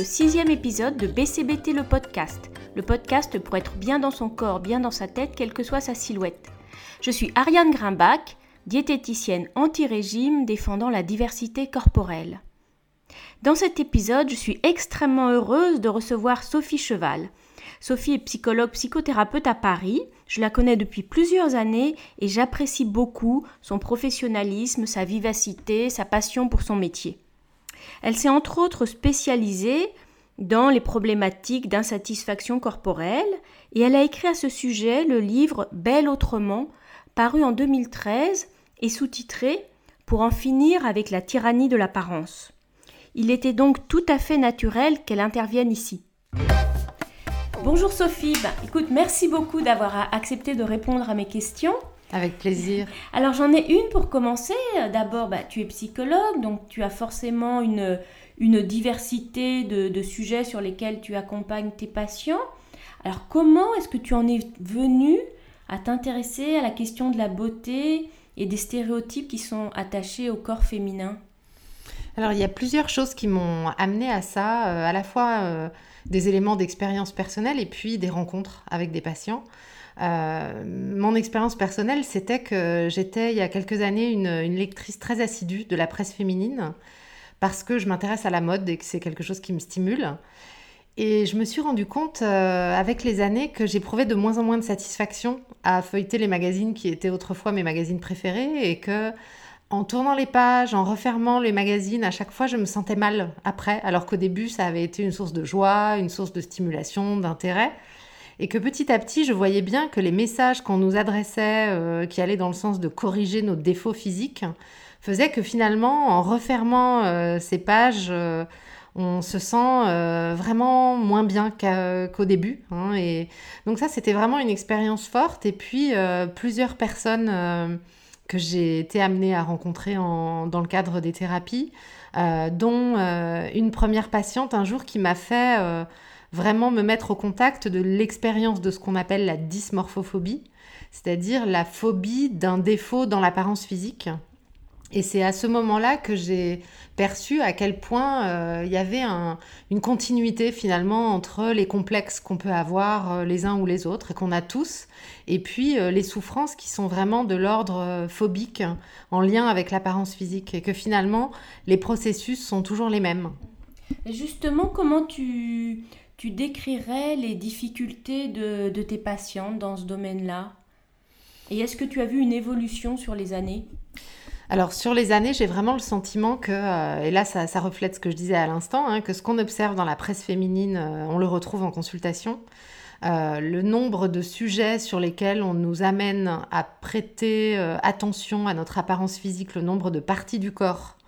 le sixième épisode de BCBT le podcast, le podcast pour être bien dans son corps, bien dans sa tête, quelle que soit sa silhouette. Je suis Ariane Grimbach, diététicienne anti-régime défendant la diversité corporelle. Dans cet épisode, je suis extrêmement heureuse de recevoir Sophie Cheval. Sophie est psychologue psychothérapeute à Paris. Je la connais depuis plusieurs années et j'apprécie beaucoup son professionnalisme, sa vivacité, sa passion pour son métier. Elle s'est entre autres spécialisée dans les problématiques d'insatisfaction corporelle et elle a écrit à ce sujet le livre Belle autrement, paru en 2013 et sous-titré Pour en finir avec la tyrannie de l'apparence. Il était donc tout à fait naturel qu'elle intervienne ici. Bonjour Sophie, bah, écoute, merci beaucoup d'avoir accepté de répondre à mes questions. Avec plaisir. Alors j'en ai une pour commencer. D'abord, bah, tu es psychologue, donc tu as forcément une, une diversité de, de, sujets sur lesquels tu accompagnes tes patients. Alors comment est-ce que tu en es venu à t'intéresser à la question de la beauté et des stéréotypes qui sont attachés au corps féminin? Alors, il y a plusieurs choses qui m'ont amené à ça, euh, à la fois euh, des éléments d'expérience personnelle et puis des rencontres avec des patients. Euh, mon expérience personnelle, c'était que j'étais il y a quelques années une, lectrice très assidue de la presse féminine parce que je m'intéresse à la mode et que c'est quelque chose qui me stimule. Et je me suis rendu compte avec les années que j'éprouvais de moins en moins de satisfaction à feuilleter les magazines qui étaient autrefois mes magazines préférés et que en tournant les pages, en refermant les magazines, à chaque fois, je me sentais mal après, alors qu'au début, ça avait été une source de joie, une source de stimulation, d'intérêt. Et que petit à petit, je voyais bien que les messages qu'on nous adressait, euh, qui allaient dans le sens de corriger nos défauts physiques, faisaient que finalement, en refermant euh, ces pages, euh, on se sent vraiment moins bien qu'au début. Hein. et donc ça, c'était vraiment une expérience forte. Et puis, plusieurs personnes que j'ai été amenée à rencontrer dans le cadre des thérapies, dont une première patiente un jour qui m'a fait vraiment me mettre au contact de l'expérience de ce qu'on appelle la dysmorphophobie, c'est-à-dire la phobie d'un défaut dans l'apparence physique. Et c'est à ce moment-là que j'ai perçu à quel point euh, il y avait une continuité finalement entre les complexes qu'on peut avoir euh, les uns ou les autres qu'on a tous, et puis euh, les souffrances qui sont vraiment de l'ordre phobique en lien avec l'apparence physique, et que finalement les processus sont toujours les mêmes. Justement, comment tu, tu décrirais les difficultés de, tes patientes dans ce domaine-là? Et est-ce que tu as vu une évolution sur les années? Alors sur les années, j'ai vraiment le sentiment que, euh, et là ça, reflète ce que je disais à l'instant, hein, que ce qu'on observe dans la presse féminine, euh, on le retrouve en consultation. Euh, le nombre de sujets sur lesquels on nous amène à prêter attention à notre apparence physique, le nombre de parties du corps,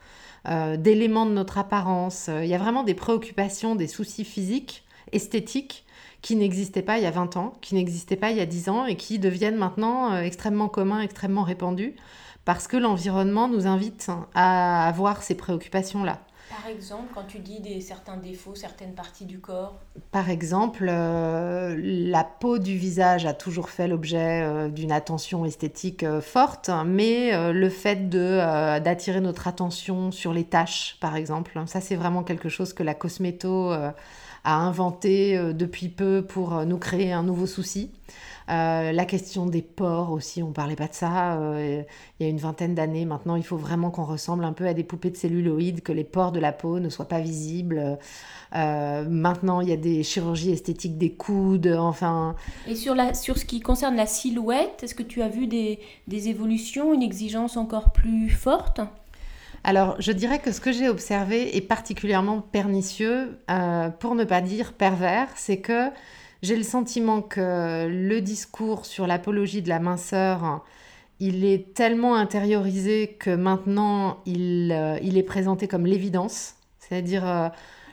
d'éléments de notre apparence, il y a vraiment des préoccupations, des soucis physiques, esthétiques, qui n'existaient pas il y a 20 ans, qui n'existaient pas il y a 10 ans et qui deviennent maintenant extrêmement communs, extrêmement répandus parce que l'environnement nous invite à avoir ces préoccupations-là. Par exemple, quand tu dis des, certains défauts, certaines parties du corps Par exemple, euh, la peau du visage a toujours fait l'objet euh, d'une attention esthétique euh, forte, mais le fait d'attirer notre attention sur les taches, par exemple, ça c'est vraiment quelque chose que la cosméto a inventé depuis peu pour nous créer un nouveau souci. Euh, la question des pores aussi, on parlait pas de ça euh, il y a une vingtaine d'années. Maintenant, il faut vraiment qu'on ressemble un peu à des poupées de celluloïdes, que les pores de la peau ne soient pas visibles. Euh, maintenant, il y a des chirurgies esthétiques des coudes, enfin. Et sur, la, sur ce qui concerne la silhouette, est-ce que tu as vu des, des évolutions, une exigence encore plus forte? Alors, je dirais que ce que j'ai observé est particulièrement pernicieux, pour ne pas dire pervers, c'est que j'ai le sentiment que le discours sur l'apologie de la minceur, il est tellement intériorisé que maintenant il, euh, est présenté comme l'évidence. C'est-à-dire euh,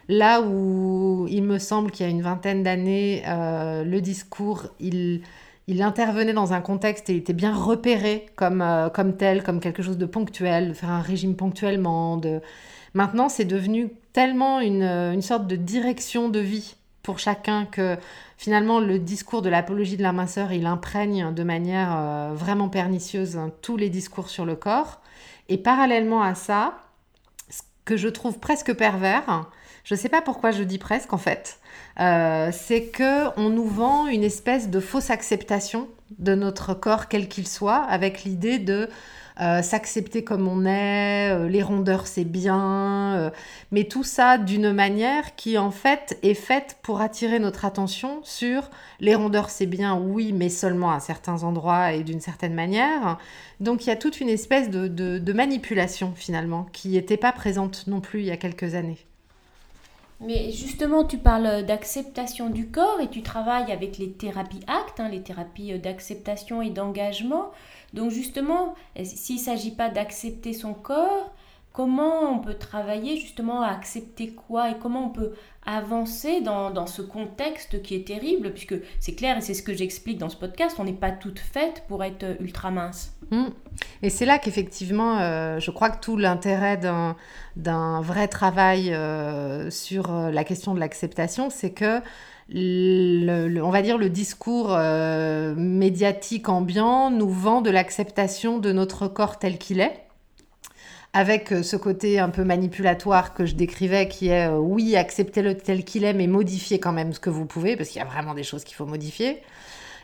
là où il me semble qu'il y a une vingtaine d'années, euh, le discours, il, il intervenait dans un contexte et il était bien repéré comme, comme tel, comme quelque chose de ponctuel, de faire un régime ponctuellement. De... Maintenant, c'est devenu tellement une, une sorte de direction de vie pour chacun que finalement le discours de l'apologie de la minceur, il imprègne de manière euh, vraiment pernicieuse hein, tous les discours sur le corps. Et parallèlement à ça, ce que je trouve presque pervers, je ne sais pas pourquoi je dis presque en fait, euh, c'est que on nous vend une espèce de fausse acceptation de notre corps quel qu'il soit, avec l'idée de euh, s'accepter comme on est, euh, les rondeurs c'est bien, mais tout ça d'une manière qui en fait est faite pour attirer notre attention sur les rondeurs c'est bien, oui, mais seulement à certains endroits et d'une certaine manière. Donc il y a toute une espèce de manipulation finalement qui n'était pas présente non plus il y a quelques années. Mais justement, tu parles d'acceptation du corps et tu travailles avec les thérapies actes, hein, les thérapies d'acceptation et d'engagement. Donc justement, s'il ne s'agit pas d'accepter son corps, comment on peut travailler justement à accepter quoi et comment on peut avancer dans, ce contexte qui est terrible, puisque c'est clair et c'est ce que j'explique dans ce podcast, on n'est pas toutes faites pour être ultra mince. Mmh. Et c'est là qu'effectivement, euh, je crois que tout l'intérêt d'un vrai travail euh, sur euh, la question de l'acceptation, c'est que on va dire le discours médiatique ambiant nous vend de l'acceptation de notre corps tel qu'il est avec euh, ce côté un peu manipulatoire que je décrivais, qui est euh, oui, acceptez-le tel qu'il est, mais modifiez quand même ce que vous pouvez, parce qu'il y a vraiment des choses qu'il faut modifier.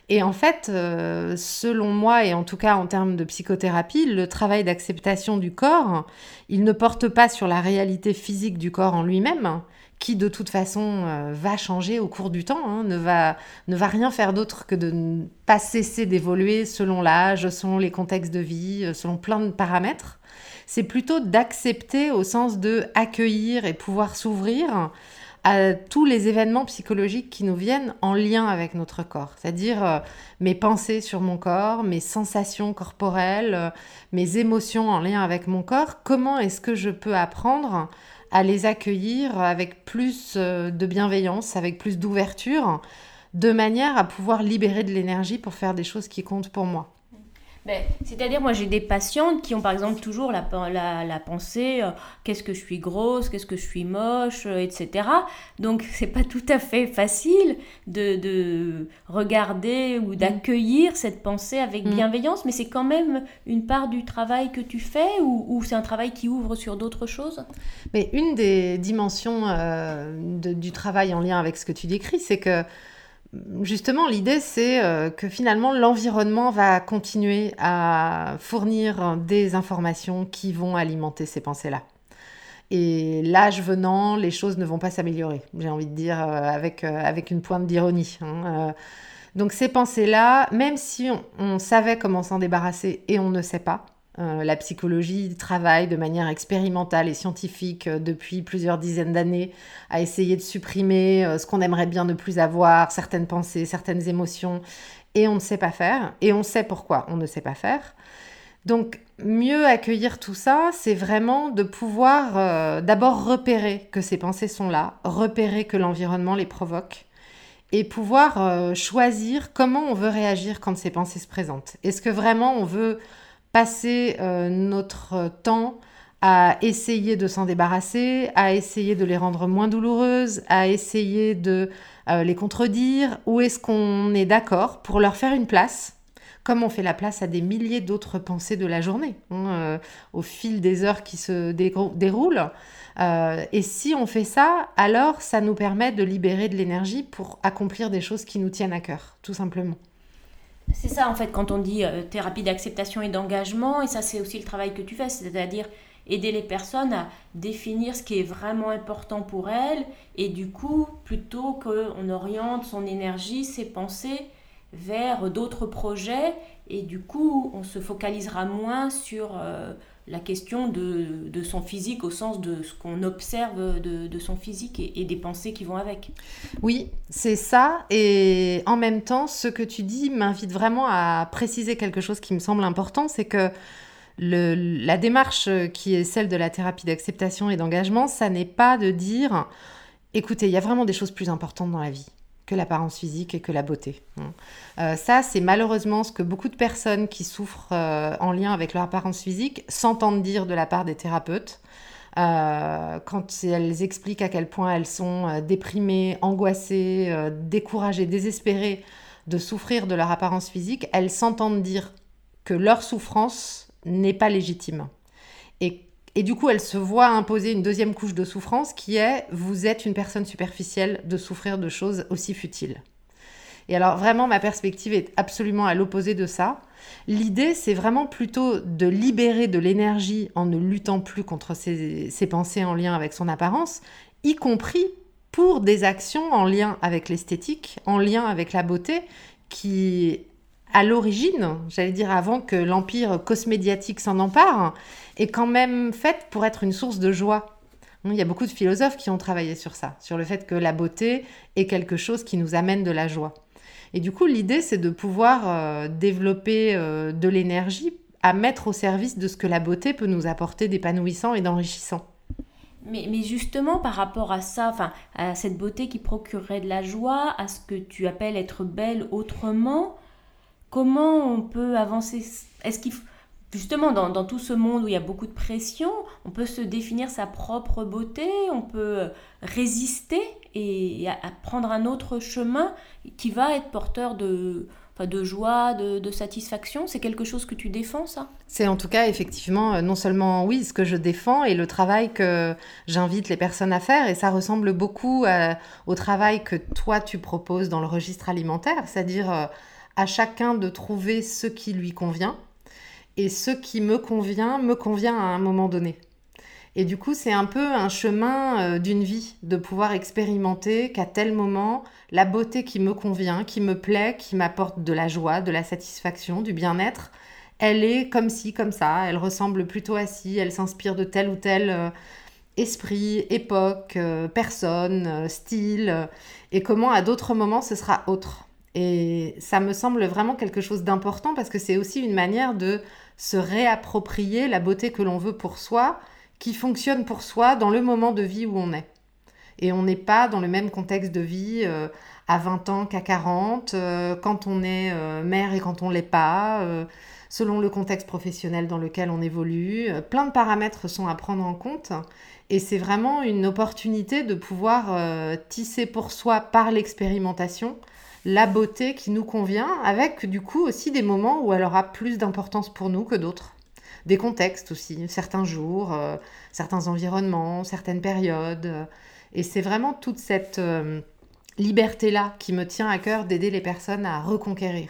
Et en fait, euh, selon moi, et en tout cas en termes de psychothérapie, le travail d'acceptation du corps, il ne porte pas sur la réalité physique du corps en lui-même, qui de toute façon va changer au cours du temps, hein, ne, va, ne va rien faire d'autre que de ne pas cesser d'évoluer selon l'âge, selon les contextes de vie, selon plein de paramètres. C'est plutôt d'accepter au sens de accueillir et pouvoir s'ouvrir à tous les événements psychologiques qui nous viennent en lien avec notre corps, c'est-à-dire euh, mes pensées sur mon corps, mes sensations corporelles, euh, mes émotions en lien avec mon corps, comment est-ce que je peux apprendre à les accueillir avec plus euh, de bienveillance, avec plus d'ouverture, de manière à pouvoir libérer de l'énergie pour faire des choses qui comptent pour moi. Ben, c'est-à-dire, moi, j'ai des patientes qui ont, par exemple, toujours la, la, pensée euh, qu'est-ce que je suis grosse, qu'est-ce que je suis moche, euh, etc. Donc, c'est pas tout à fait facile de, de regarder ou mm. d'accueillir cette pensée avec mm. bienveillance, mais c'est quand même une part du travail que tu fais ou, ou c'est un travail qui ouvre sur d'autres choses? Mais une des dimensions euh, du travail en lien avec ce que tu décris, c'est que justement, l'idée, c'est euh, que finalement, l'environnement va continuer à fournir des informations qui vont alimenter ces pensées-là. Et l'âge venant, les choses ne vont pas s'améliorer, j'ai envie de dire, euh, avec, euh, avec une pointe d'ironie. Hein, donc ces pensées-là, même si on savait comment s'en débarrasser et on ne sait pas, euh, la psychologie travaille de manière expérimentale et scientifique euh, depuis plusieurs dizaines d'années à essayer de supprimer euh, ce qu'on aimerait bien ne plus avoir, certaines pensées, certaines émotions, et on ne sait pas faire, et on sait pourquoi on ne sait pas faire. Donc, mieux accueillir tout ça, c'est vraiment de pouvoir d'abord repérer que ces pensées sont là, repérer que l'environnement les provoque, et pouvoir choisir comment on veut réagir quand ces pensées se présentent. Est-ce que vraiment on veut passer euh, notre temps à essayer de s'en débarrasser, à essayer de les rendre moins douloureuses, à essayer de euh, les contredire, ou est-ce qu'on est, d'accord pour leur faire une place, comme on fait la place à des milliers d'autres pensées de la journée, hein, euh, au fil des heures qui se déroulent. et si on fait ça, alors ça nous permet de libérer de l'énergie pour accomplir des choses qui nous tiennent à cœur, tout simplement. C'est ça, en fait, quand on dit euh, thérapie d'acceptation et d'engagement, et ça, c'est aussi le travail que tu fais, c'est-à-dire aider les personnes à définir ce qui est vraiment important pour elles, et du coup, plutôt qu'on oriente son énergie, ses pensées vers d'autres projets, et du coup, on se focalisera moins sur... Euh, la question de, son physique au sens de ce qu'on observe de, son physique et, des pensées qui vont avec. Oui, c'est ça. Et en même temps, ce que tu dis m'invite vraiment à préciser quelque chose qui me semble important, c'est que la démarche qui est celle de la thérapie d'acceptation et d'engagement, ça n'est pas de dire, écoutez, il y a vraiment des choses plus importantes dans la vie que l'apparence physique et que la beauté. Hein. Euh, ça, c'est malheureusement ce que beaucoup de personnes qui souffrent euh, en lien avec leur apparence physique s'entendent dire de la part des thérapeutes. Euh, quand elles expliquent à quel point elles sont déprimées, angoissées, découragées, désespérées de souffrir de leur apparence physique, elles s'entendent dire que leur souffrance n'est pas légitime. Et Et du coup, elle se voit imposer une deuxième couche de souffrance qui est vous êtes une personne superficielle de souffrir de choses aussi futiles. Et alors vraiment, ma perspective est absolument à l'opposé de ça. L'idée, c'est vraiment plutôt de libérer de l'énergie en ne luttant plus contre ses, pensées en lien avec son apparence, y compris pour des actions en lien avec l'esthétique, en lien avec la beauté, qui, à l'origine, j'allais dire avant que l'empire cosmédiatique s'en empare, est quand même faite pour être une source de joie. Il y a beaucoup de philosophes qui ont travaillé sur ça, sur le fait que la beauté est quelque chose qui nous amène de la joie. Et du coup, l'idée, c'est de pouvoir euh, développer euh, de l'énergie à mettre au service de ce que la beauté peut nous apporter d'épanouissant et d'enrichissant. Mais, justement, par rapport à ça, enfin, à cette beauté qui procurerait de la joie, à ce que tu appelles être belle autrement, comment on peut avancer? Est-ce qu'il justement dans, tout ce monde où il y a beaucoup de pression, on peut se définir sa propre beauté, on peut résister et, à, prendre un autre chemin qui va être porteur de, de joie, de, satisfaction? C'est quelque chose que tu défends, ça? C'est en tout cas, effectivement, euh, non seulement, oui, ce que je défends et le travail que j'invite les personnes à faire. Et ça ressemble beaucoup euh, au travail que toi, tu proposes dans le registre alimentaire, c'est-à-dire euh, à chacun de trouver ce qui lui convient. Et ce qui me convient, me convient à un moment donné. Et du coup, c'est un peu un chemin euh, d'une vie de pouvoir expérimenter qu'à tel moment, la beauté qui me convient, qui me plaît, qui m'apporte de la joie, de la satisfaction, du bien-être, elle est comme ci, comme ça, elle ressemble plutôt à ci, elle s'inspire de tel ou tel euh, esprit, époque, euh, personne, style, et comment à d'autres moments ce sera autre. Et ça me semble vraiment quelque chose d'important parce que c'est aussi une manière de se réapproprier la beauté que l'on veut pour soi, qui fonctionne pour soi dans le moment de vie où on est. Et on n'est pas dans le même contexte de vie euh, à 20 ans qu'à 40, euh, quand on est euh, mère et quand on l'est pas, selon le contexte professionnel dans lequel on évolue. plein de paramètres sont à prendre en compte. Et c'est vraiment une opportunité de pouvoir tisser pour soi par l'expérimentation la beauté qui nous convient, avec du coup aussi des moments où elle aura plus d'importance pour nous que d'autres des contextes aussi, certains jours, euh, certains environnements, certaines périodes. et c'est vraiment toute cette euh, liberté-là qui me tient à cœur d'aider les personnes à reconquérir.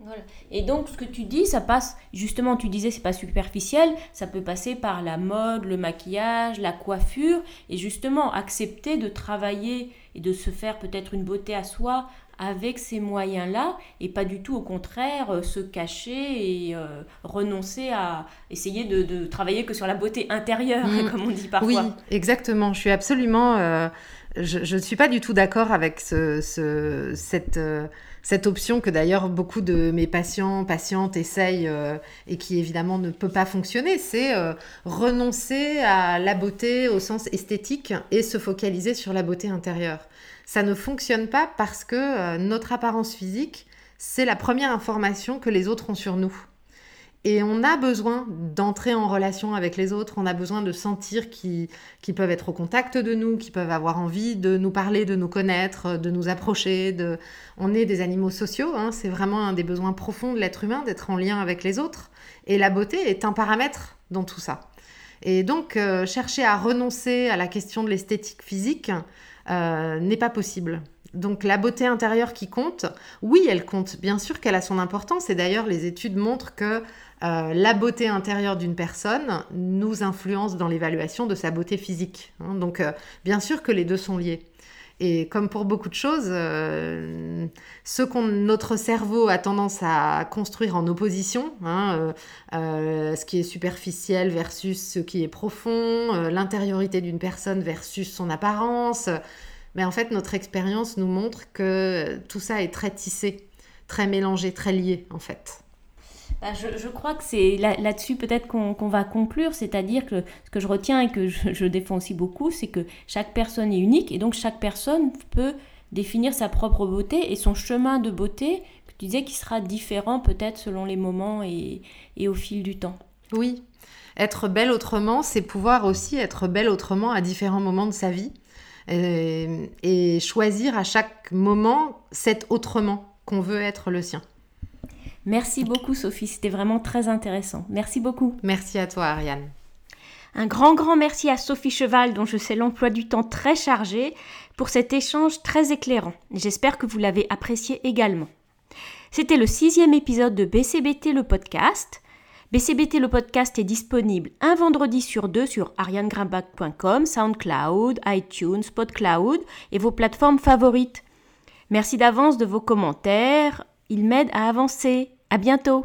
Voilà. Et donc, ce que tu dis, ça passe, justement, tu disais, c'est pas superficiel, ça peut passer par la mode, le maquillage, la coiffure, et justement, accepter de travailler et de se faire peut-être une beauté à soi avec ces moyens-là et pas du tout au contraire euh, se cacher et euh, renoncer à essayer de, travailler que sur la beauté intérieure, mm. comme on dit parfois. Oui, exactement. Je suis absolument... Euh, je ne suis pas du tout d'accord avec ce, cette, cette option que d'ailleurs beaucoup de mes patients, patientes essayent et qui évidemment ne peut pas fonctionner. C'est renoncer à la beauté au sens esthétique et se focaliser sur la beauté intérieure ça ne fonctionne pas parce que euh, notre apparence physique, c'est la première information que les autres ont sur nous. Et on a besoin d'entrer en relation avec les autres, on a besoin de sentir qu'ils peuvent être au contact de nous, qu'ils peuvent avoir envie de nous parler, de nous connaître, de nous approcher. On est des animaux sociaux, hein. c'est vraiment un des besoins profonds de l'être humain d'être en lien avec les autres. Et la beauté est un paramètre dans tout ça. Et donc, euh, chercher à renoncer à la question de l'esthétique physique, euh, n'est pas possible. Donc la beauté intérieure qui compte, oui, elle compte. Bien sûr qu'elle a son importance et d'ailleurs les études montrent que euh, la beauté intérieure d'une personne nous influence dans l'évaluation de sa beauté physique. Hein. Donc euh, bien sûr que les deux sont liés. Et comme pour beaucoup de choses, ce qu'on notre cerveau a tendance à construire en opposition, hein, ce qui est superficiel versus ce qui est profond, l'intériorité d'une personne versus son apparence, mais en fait, notre expérience nous montre que tout ça est très tissé, très mélangé, très lié, en fait. Bah, je, crois que c'est là-dessus peut-être qu'on va conclure, c'est-à-dire que ce que je retiens et que je, défends aussi beaucoup, c'est que chaque personne est unique et donc chaque personne peut définir sa propre beauté et son chemin de beauté, que tu disais, qui sera différent peut-être selon les moments et, et au fil du temps. Oui, être belle autrement, c'est pouvoir aussi être belle autrement à différents moments de sa vie. Euh, et, choisir à chaque moment cet autrement qu'on veut être le sien. Merci beaucoup Sophie, c'était vraiment très intéressant. Merci beaucoup. Merci à toi Ariane. Un grand grand merci à Sophie Cheval, dont je sais l'emploi du temps très chargé, pour cet échange très éclairant. J'espère que vous l'avez apprécié également. C'était le sixième épisode de BCBT le podcast. BCBT le podcast est disponible un vendredi sur deux sur arianegrimbach.com, SoundCloud, iTunes, PodCloud et vos plateformes favorites. Merci d'avance de vos commentaires, ils m'aident à avancer. À bientôt!